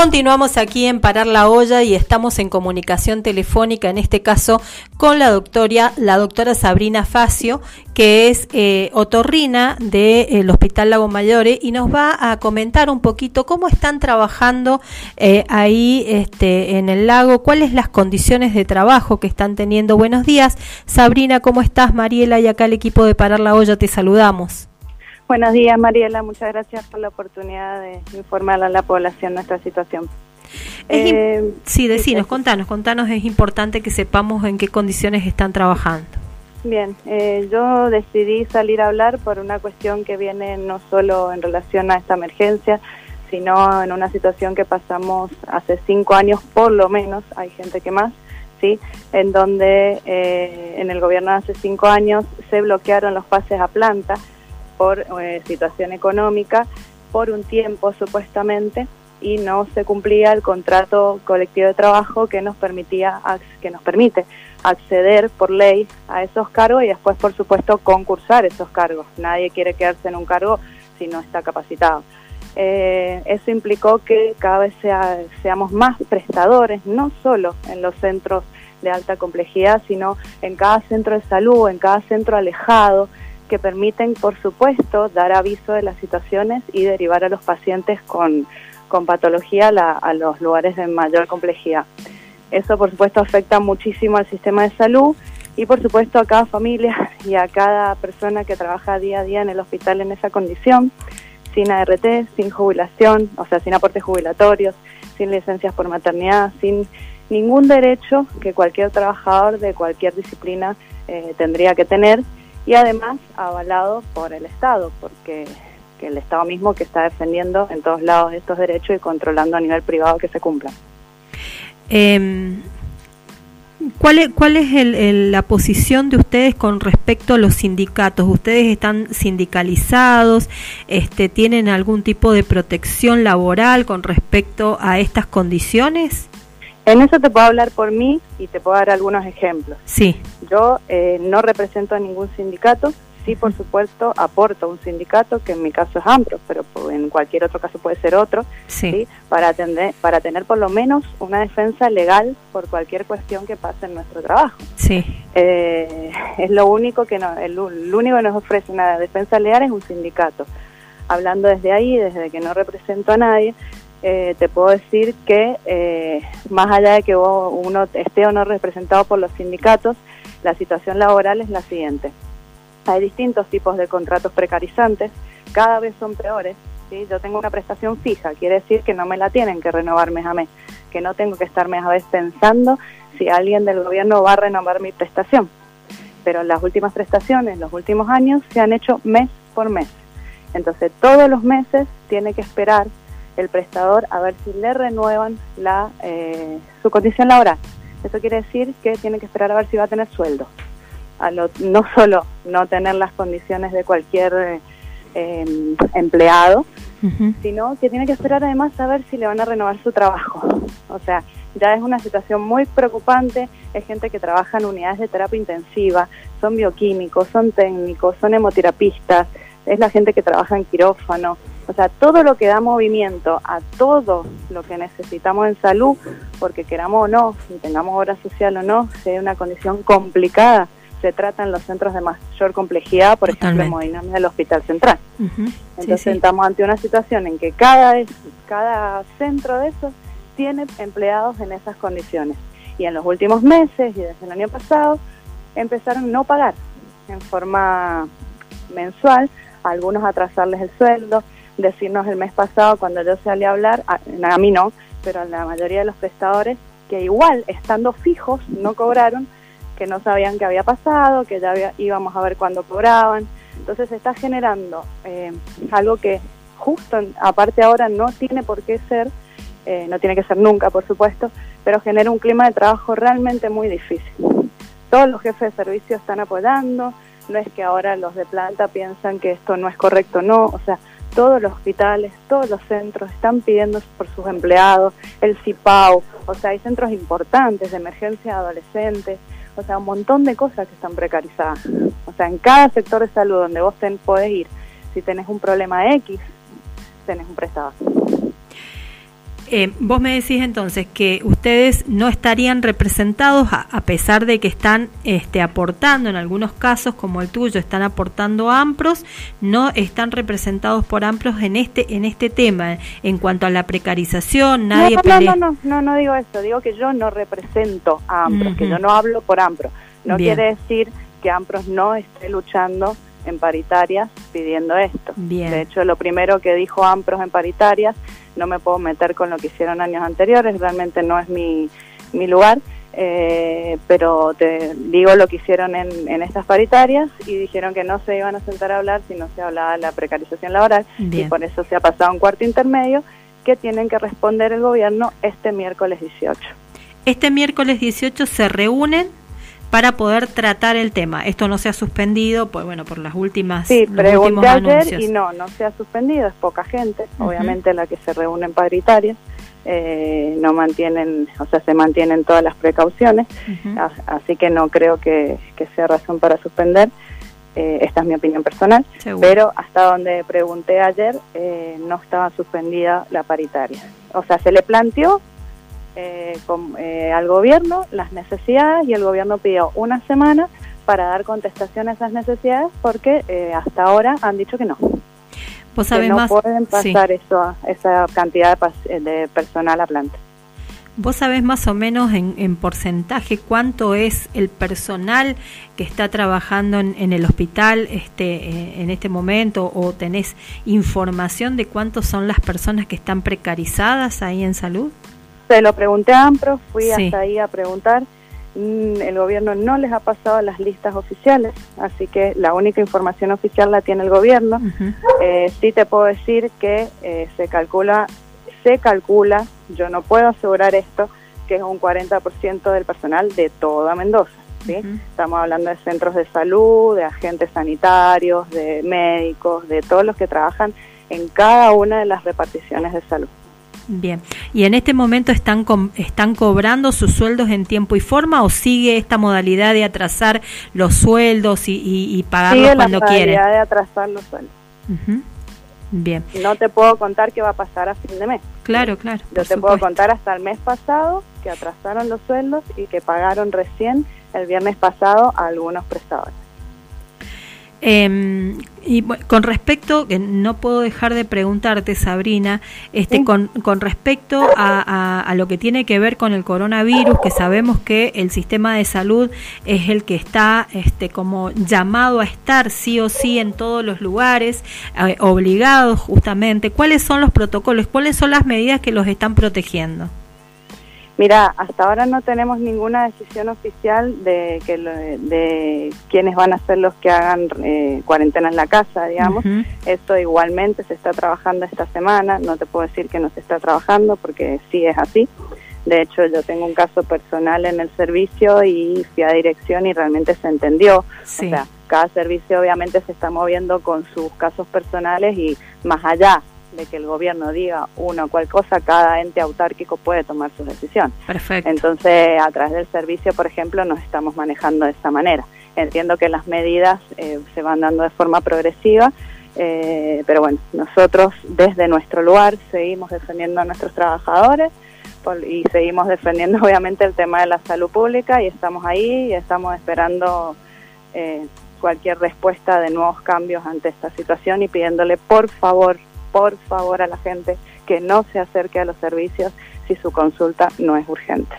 Continuamos aquí en Parar la Olla y estamos en comunicación telefónica, en este caso con la doctora, la doctora Sabrina Facio, que es eh, otorrina del Hospital Lago Mayore y nos va a comentar un poquito cómo están trabajando eh, ahí este, en el lago, cuáles las condiciones de trabajo que están teniendo. Buenos días, Sabrina, ¿cómo estás? Mariela y acá el equipo de Parar la Olla te saludamos. Buenos días, Mariela. Muchas gracias por la oportunidad de informar a la población nuestra situación. Eh, sí, decinos, contanos, contanos, es importante que sepamos en qué condiciones están trabajando. Bien, eh, yo decidí salir a hablar por una cuestión que viene no solo en relación a esta emergencia, sino en una situación que pasamos hace cinco años por lo menos, hay gente que más, ¿sí? en donde eh, en el gobierno de hace cinco años se bloquearon los pases a planta por eh, situación económica por un tiempo supuestamente y no se cumplía el contrato colectivo de trabajo que nos permitía que nos permite acceder por ley a esos cargos y después por supuesto concursar esos cargos. Nadie quiere quedarse en un cargo si no está capacitado. Eh, eso implicó que cada vez seamos más prestadores no solo en los centros de alta complejidad sino en cada centro de salud en cada centro alejado que permiten, por supuesto, dar aviso de las situaciones y derivar a los pacientes con, con patología a los lugares de mayor complejidad. Eso, por supuesto, afecta muchísimo al sistema de salud y, por supuesto, a cada familia y a cada persona que trabaja día a día en el hospital en esa condición, sin ART, sin jubilación, o sea, sin aportes jubilatorios, sin licencias por maternidad, sin ningún derecho que cualquier trabajador de cualquier disciplina eh, tendría que tener y además avalado por el Estado, porque el Estado mismo que está defendiendo en todos lados estos derechos y controlando a nivel privado que se cumplan. Em, ¿Cuál es, cuál es la posición de ustedes con respecto a los sindicatos? ¿Ustedes están sindicalizados? Este, ¿Tienen algún tipo de protección laboral con respecto a estas condiciones? En eso te puedo hablar por mí y te puedo dar algunos ejemplos. Sí. Yo eh, no represento a ningún sindicato, sí, por supuesto, aporto a un sindicato, que en mi caso es AMPRO, pero en cualquier otro caso puede ser otro, sí. Para, atender, para tener por lo menos una defensa legal por cualquier cuestión que pase en nuestro trabajo. Sí. Eh, es lo único que no, el, el único que nos ofrece una defensa legal es un sindicato. Hablando desde ahí, desde que no represento a nadie, eh, te puedo decir que eh, más allá de que uno esté o no representado por los sindicatos, la situación laboral es la siguiente. Hay distintos tipos de contratos precarizantes, cada vez son peores. Yo tengo una prestación fija, quiere decir que no me la tienen que renovar mes a mes, que no tengo que estar mes a vez pensando si alguien del gobierno va a renovar mi prestación. Pero las últimas prestaciones, los últimos años, se han hecho mes por mes. Entonces todos los meses tiene que esperar el prestador a ver si le renuevan la, eh, su condición laboral. Eso quiere decir que tiene que esperar a ver si va a tener sueldo. A no solo no tener las condiciones de cualquier eh, em, empleado, sino que tiene que esperar además a ver si le van a renovar su trabajo. O sea, ya es una situación muy preocupante. Es gente que trabaja en unidades de terapia intensiva, son bioquímicos, son técnicos, son hemoterapistas, es la gente que trabaja en quirófano, o sea, todo lo que da movimiento a todo lo que necesitamos en salud, porque queramos o no, si tengamos obra social o no, si hay una condición complicada, se trata en los centros de mayor complejidad, por ejemplo, en hemodinamia del Hospital Central. Entonces estamos ante una situación en que cada, cada centro de esos tiene empleados en esas condiciones. Y en los últimos meses y desde el año pasado empezaron a no pagar en forma mensual, algunos atrasarles el sueldo, decirnos el mes pasado cuando yo salí a hablar, a, mí no, pero a la mayoría de los prestadores, que igual estando fijos no cobraron, que no sabían qué había pasado, que ya íbamos a ver cuándo cobraban. Entonces se está generando eh, algo que justo, aparte ahora, no tiene por qué ser, eh, no tiene que ser nunca, por supuesto, pero genera un clima de trabajo realmente muy difícil. Todos los jefes de servicio están apoyando, no es que ahora los de planta piensan que esto no es correcto, no, o sea, todos los hospitales, todos los centros están pidiendo por sus empleados, el CIPAU, o sea, hay centros importantes de emergencia de adolescentes, o sea, un montón de cosas que están precarizadas. O sea, en cada sector de salud donde vos ten, podés ir, si tenés un problema X, tenés un prestador. Eh, vos me decís entonces que ustedes no estarían representados a, pesar de que están este, aportando en algunos casos como el tuyo están aportando AMPROS no están representados por AMPROS en este en este tema en cuanto a la precarización nadie no no, no no no digo eso digo que yo no represento a AMPROS que yo no hablo por AMPROS. No quiere decir que AMPROS no esté luchando en paritarias pidiendo esto. De hecho, lo primero que dijo AMPROS en paritarias, no me puedo meter con lo que hicieron años anteriores, realmente no es mi, mi lugar, eh, pero te digo lo que hicieron en, en, estas paritarias y dijeron que no se iban a sentar a hablar si no se hablaba de la precarización laboral y por eso se ha pasado un cuarto intermedio que tienen que responder el gobierno este miércoles 18. Este miércoles 18 se reúnen para poder tratar el tema. Esto no se ha suspendido, pues bueno, por las últimas. Sí, pregunté ayer y no, no se ha suspendido, es poca gente, obviamente la que se reúne en paritarias. Eh, no mantienen, o sea, se mantienen todas las precauciones, así que no creo que, sea razón para suspender. Eh, esta es mi opinión personal, pero hasta donde pregunté ayer eh, no estaba suspendida la paritaria. O sea, se le planteó eh, con, eh, al gobierno las necesidades y el gobierno pidió una semana para dar contestación a esas necesidades porque eh, hasta ahora han dicho que no. ¿Vos sabés no más? pueden pasar eso, esa cantidad de, personal a planta. ¿Vos sabés más o menos en, porcentaje cuánto es el personal que está trabajando en, el hospital este, en este momento o tenés información de cuántos son las personas que están precarizadas ahí en salud? Se lo pregunté a AMPRO, fui hasta ahí a preguntar. Mm, el gobierno no les ha pasado las listas oficiales, así que la única información oficial la tiene el gobierno. Eh, sí te puedo decir que eh, se calcula, se calcula, yo no puedo asegurar esto, que es un 40% del personal de toda Mendoza. ¿sí? Estamos hablando de centros de salud, de agentes sanitarios, de médicos, de todos los que trabajan en cada una de las reparticiones de salud. Bien, ¿y en este momento están, están cobrando sus sueldos en tiempo y forma o sigue esta modalidad de atrasar los sueldos y, y, pagarlos cuando quieren? Sigue la modalidad de atrasar los sueldos. Bien. No te puedo contar qué va a pasar a fin de mes. Claro, claro. Yo te puedo contar hasta el mes pasado que atrasaron los sueldos y que pagaron recién el viernes pasado a algunos prestadores. Eh, y con respecto, que no puedo dejar de preguntarte, Sabrina, este, con, con respecto a, a, lo que tiene que ver con el coronavirus, que sabemos que el sistema de salud es el que está este, como llamado a estar sí o sí en todos los lugares, eh, obligados justamente, ¿cuáles son los protocolos? ¿Cuáles son las medidas que los están protegiendo? Mira, hasta ahora no tenemos ninguna decisión oficial de que de quiénes van a ser los que hagan eh, cuarentena en la casa, digamos. Esto igualmente se está trabajando esta semana. No te puedo decir que no se está trabajando porque sí es así. De hecho, yo tengo un caso personal en el servicio y fui a dirección y realmente se entendió. O sea, cada servicio obviamente se está moviendo con sus casos personales y más allá de que el gobierno diga una o cual cosa, cada ente autárquico puede tomar su decisión. Perfecto. Entonces, a través del servicio, por ejemplo, nos estamos manejando de esta manera. Entiendo que las medidas eh, se van dando de forma progresiva, eh, pero bueno, nosotros desde nuestro lugar seguimos defendiendo a nuestros trabajadores y seguimos defendiendo obviamente el tema de la salud pública y estamos ahí y estamos esperando eh, cualquier respuesta de nuevos cambios ante esta situación y pidiéndole por favor por favor a la gente que no se acerque a los servicios si su consulta no es urgente.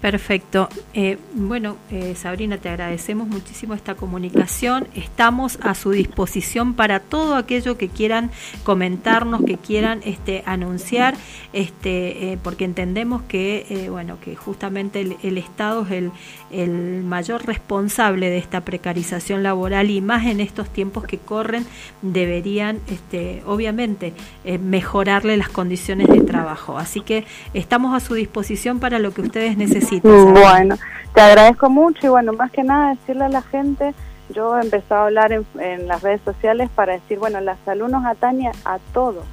Perfecto. Eh, bueno, eh, Sabrina, te agradecemos muchísimo esta comunicación. Estamos a su disposición para todo aquello que quieran comentarnos, que quieran este, anunciar, este, eh, porque entendemos que, bueno, que justamente el, Estado es el, el, mayor responsable de esta precarización laboral y más en estos tiempos que corren deberían, este, obviamente, mejorarle las condiciones de trabajo. Así que estamos a su disposición para lo que ustedes necesiten bueno, te agradezco mucho y bueno, más que nada decirle a la gente, yo he empezado a hablar en, las redes sociales para decir, bueno, la salud nos atañe a todos.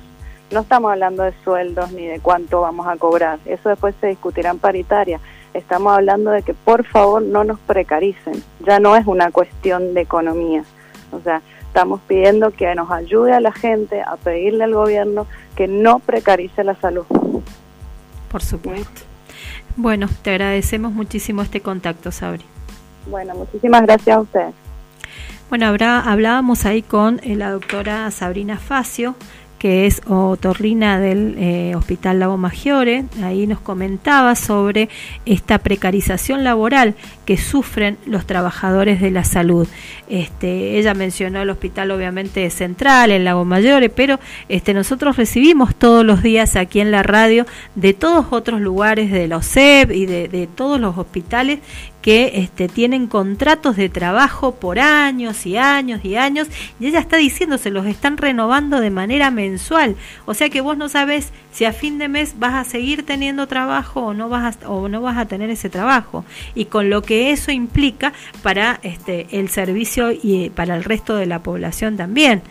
No estamos hablando de sueldos ni de cuánto vamos a cobrar, eso después se discutirá en paritaria. Estamos hablando de que por favor no nos precaricen, ya no es una cuestión de economía. O sea, estamos pidiendo que nos ayude a la gente a pedirle al gobierno que no precarice la salud. Por supuesto. Bueno, te agradecemos muchísimo este contacto, Sabri. Bueno, muchísimas gracias a ustedes. Bueno, habrá, hablábamos ahí con eh, la doctora Sabrina Facio, que es otorrina del eh, Hospital Lago Maggiore, ahí nos comentaba sobre esta precarización laboral que sufren los trabajadores de la salud. Este, ella mencionó el hospital obviamente central, en Lago Maggiore, pero este, nosotros recibimos todos los días aquí en la radio de todos otros lugares, de los CEP y de todos los hospitales que este, tienen contratos de trabajo por años y años y años y ella está diciendo se los están renovando de manera mensual. O sea que vos no sabes si a fin de mes vas a seguir teniendo trabajo o no vas a, o no vas a tener ese trabajo. Y con lo que eso implica para este el servicio y para el resto de la población también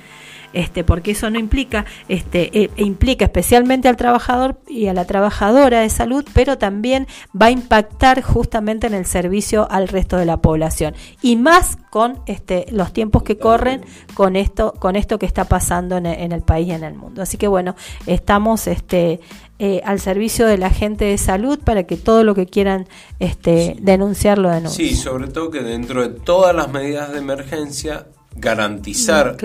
este, porque eso no implica, este, e, e implica especialmente al trabajador y a la trabajadora de salud, pero también va a impactar justamente en el servicio al resto de la población y más con este, los tiempos que corren con esto, con esto que está pasando en el, país y en el mundo. Así que bueno, estamos este, eh, al servicio de la gente de salud para que todo lo que quieran este, denunciar lo denuncien. Sí, sobre todo que dentro de todas las medidas de emergencia garantizar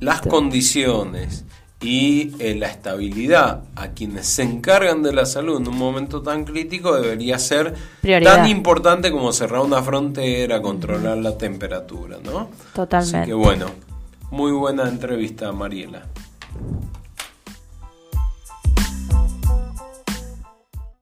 las condiciones y eh, la estabilidad a quienes se encargan de la salud en un momento tan crítico debería ser tan importante como cerrar una frontera, controlar la temperatura, ¿no? Totalmente. Así que bueno, muy buena entrevista, Mariela.